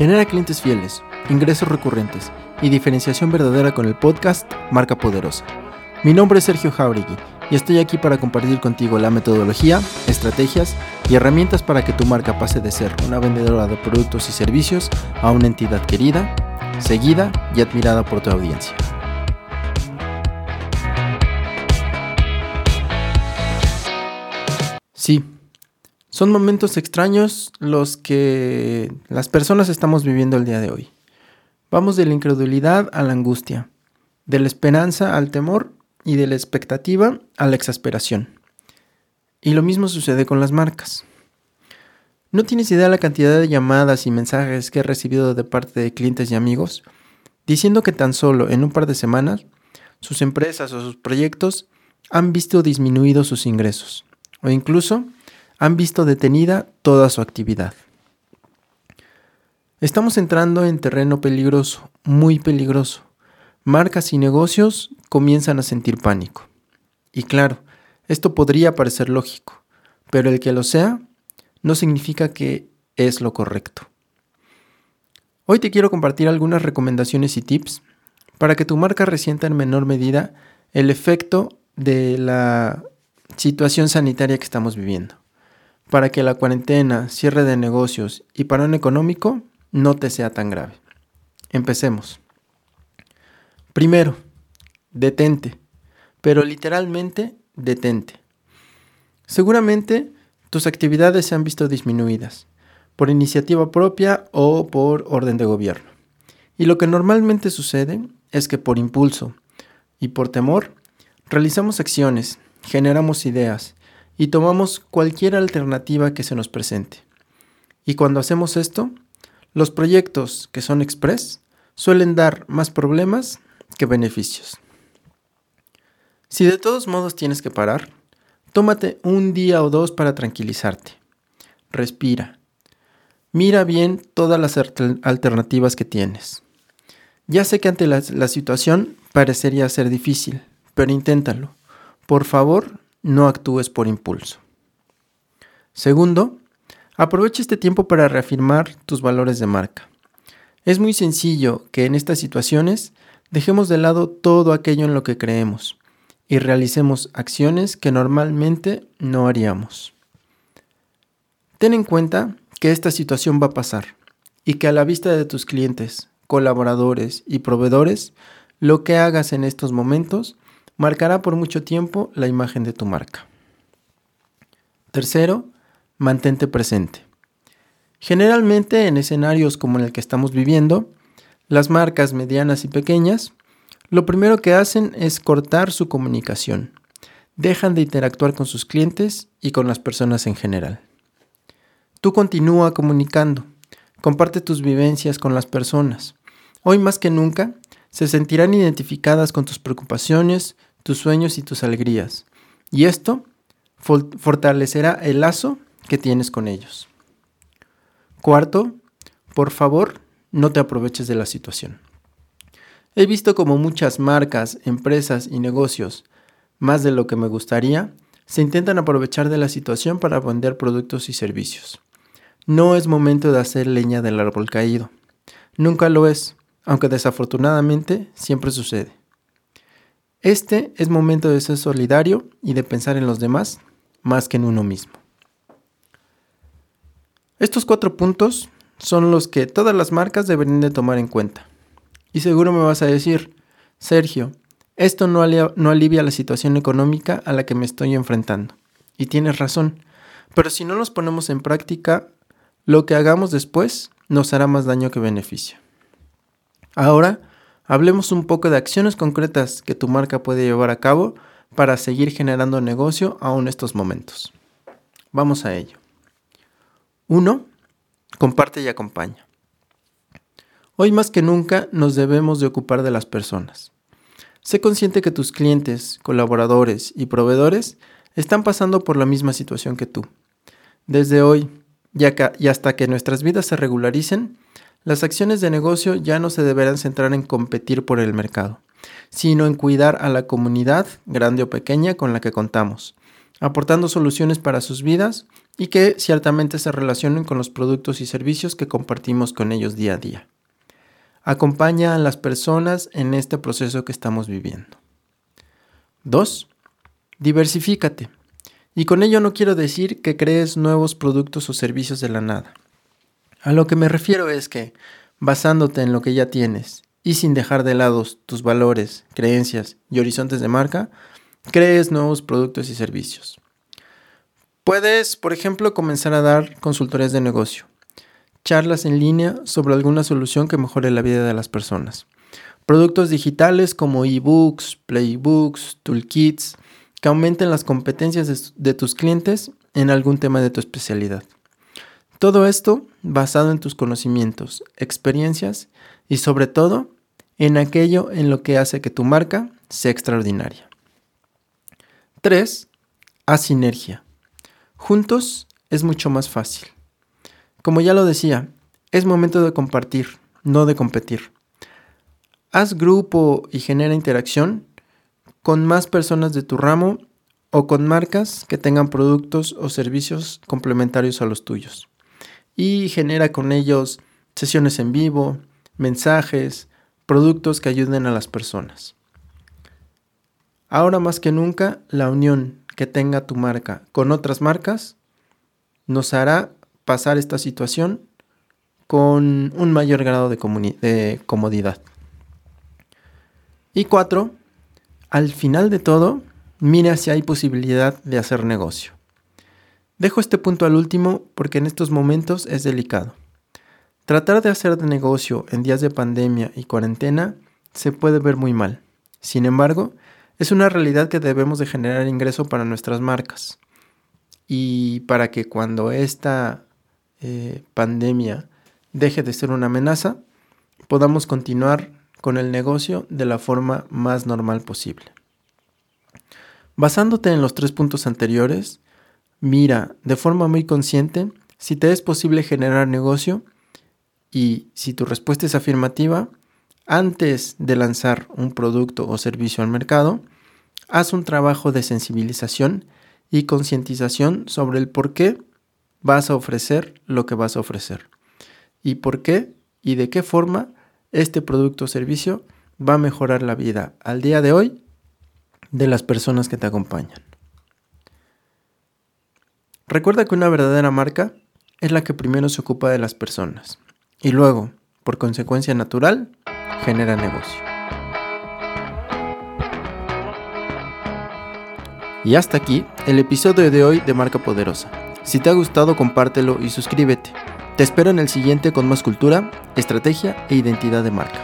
Genera clientes fieles, ingresos recurrentes y diferenciación verdadera con el podcast Marca Poderosa. Mi nombre es Sergio Jauregui y estoy aquí para compartir contigo la metodología, estrategias y herramientas para que tu marca pase de ser una vendedora de productos y servicios a una entidad querida, seguida y admirada por tu audiencia. Sí, son momentos extraños los que las personas estamos viviendo el día de hoy. Vamos de la incredulidad a la angustia, de la esperanza al temor y de la expectativa a la exasperación. Y lo mismo sucede con las marcas. No tienes idea de la cantidad de llamadas y mensajes que he recibido de parte de clientes y amigos diciendo que tan solo en un par de semanas sus empresas o sus proyectos han visto disminuidos sus ingresos o incluso han visto detenida toda su actividad. Estamos entrando en terreno peligroso, muy peligroso. Marcas y negocios comienzan a sentir pánico. Y claro, esto podría parecer lógico, pero el que lo sea no significa que es lo correcto. Hoy te quiero compartir algunas recomendaciones y tips para que tu marca resienta en menor medida el efecto de la situación sanitaria que estamos viviendo para que la cuarentena, cierre de negocios y parón económico no te sea tan grave. Empecemos. Primero, detente, pero literalmente detente. Seguramente tus actividades se han visto disminuidas, por iniciativa propia o por orden de gobierno. Y lo que normalmente sucede es que por impulso y por temor realizamos acciones, generamos ideas, y tomamos cualquier alternativa que se nos presente. Y cuando hacemos esto, los proyectos que son express suelen dar más problemas que beneficios. Si de todos modos tienes que parar, tómate un día o dos para tranquilizarte. Respira. Mira bien todas las alternativas que tienes. Ya sé que ante la, la situación parecería ser difícil, pero inténtalo. Por favor, no actúes por impulso. Segundo, aprovecha este tiempo para reafirmar tus valores de marca. Es muy sencillo que en estas situaciones dejemos de lado todo aquello en lo que creemos y realicemos acciones que normalmente no haríamos. Ten en cuenta que esta situación va a pasar y que a la vista de tus clientes, colaboradores y proveedores, lo que hagas en estos momentos marcará por mucho tiempo la imagen de tu marca. Tercero, mantente presente. Generalmente en escenarios como el que estamos viviendo, las marcas medianas y pequeñas, lo primero que hacen es cortar su comunicación. Dejan de interactuar con sus clientes y con las personas en general. Tú continúa comunicando, comparte tus vivencias con las personas. Hoy más que nunca, se sentirán identificadas con tus preocupaciones, tus sueños y tus alegrías. Y esto fortalecerá el lazo que tienes con ellos. Cuarto, por favor, no te aproveches de la situación. He visto como muchas marcas, empresas y negocios, más de lo que me gustaría, se intentan aprovechar de la situación para vender productos y servicios. No es momento de hacer leña del árbol caído. Nunca lo es, aunque desafortunadamente siempre sucede. Este es momento de ser solidario y de pensar en los demás más que en uno mismo. Estos cuatro puntos son los que todas las marcas deberían de tomar en cuenta. Y seguro me vas a decir, Sergio, esto no, no alivia la situación económica a la que me estoy enfrentando. Y tienes razón, pero si no los ponemos en práctica, lo que hagamos después nos hará más daño que beneficio. Ahora, Hablemos un poco de acciones concretas que tu marca puede llevar a cabo para seguir generando negocio aún estos momentos. Vamos a ello. 1. Comparte y acompaña. Hoy más que nunca nos debemos de ocupar de las personas. Sé consciente que tus clientes, colaboradores y proveedores están pasando por la misma situación que tú. Desde hoy y hasta que nuestras vidas se regularicen, las acciones de negocio ya no se deberán centrar en competir por el mercado, sino en cuidar a la comunidad, grande o pequeña, con la que contamos, aportando soluciones para sus vidas y que ciertamente se relacionen con los productos y servicios que compartimos con ellos día a día. Acompaña a las personas en este proceso que estamos viviendo. 2. Diversifícate. Y con ello no quiero decir que crees nuevos productos o servicios de la nada. A lo que me refiero es que, basándote en lo que ya tienes y sin dejar de lado tus valores, creencias y horizontes de marca, crees nuevos productos y servicios. Puedes, por ejemplo, comenzar a dar consultorías de negocio, charlas en línea sobre alguna solución que mejore la vida de las personas. Productos digitales como ebooks, playbooks, toolkits, que aumenten las competencias de, tus clientes en algún tema de tu especialidad. Todo esto basado en tus conocimientos, experiencias y sobre todo en aquello en lo que hace que tu marca sea extraordinaria. 3. Haz sinergia. Juntos es mucho más fácil. Como ya lo decía, es momento de compartir, no de competir. Haz grupo y genera interacción con más personas de tu ramo o con marcas que tengan productos o servicios complementarios a los tuyos. Y genera con ellos sesiones en vivo, mensajes, productos que ayuden a las personas. Ahora más que nunca, la unión que tenga tu marca con otras marcas nos hará pasar esta situación con un mayor grado de, comodidad. Y cuatro, al final de todo, mira si hay posibilidad de hacer negocio. Dejo este punto al último porque en estos momentos es delicado. Tratar de hacer de negocio en días de pandemia y cuarentena se puede ver muy mal. Sin embargo, es una realidad que debemos de generar ingreso para nuestras marcas. Y para que cuando esta eh, pandemia deje de ser una amenaza, podamos continuar con el negocio de la forma más normal posible. Basándote en los tres puntos anteriores, mira de forma muy consciente si te es posible generar negocio y si tu respuesta es afirmativa, antes de lanzar un producto o servicio al mercado, haz un trabajo de sensibilización y concientización sobre el por qué vas a ofrecer lo que vas a ofrecer y por qué y de qué forma este producto o servicio va a mejorar la vida al día de hoy de las personas que te acompañan. Recuerda que una verdadera marca es la que primero se ocupa de las personas y luego, por consecuencia natural, genera negocio. Y hasta aquí el episodio de hoy de Marca Poderosa. Si te ha gustado, compártelo y suscríbete. Te espero en el siguiente con más cultura, estrategia e identidad de marca.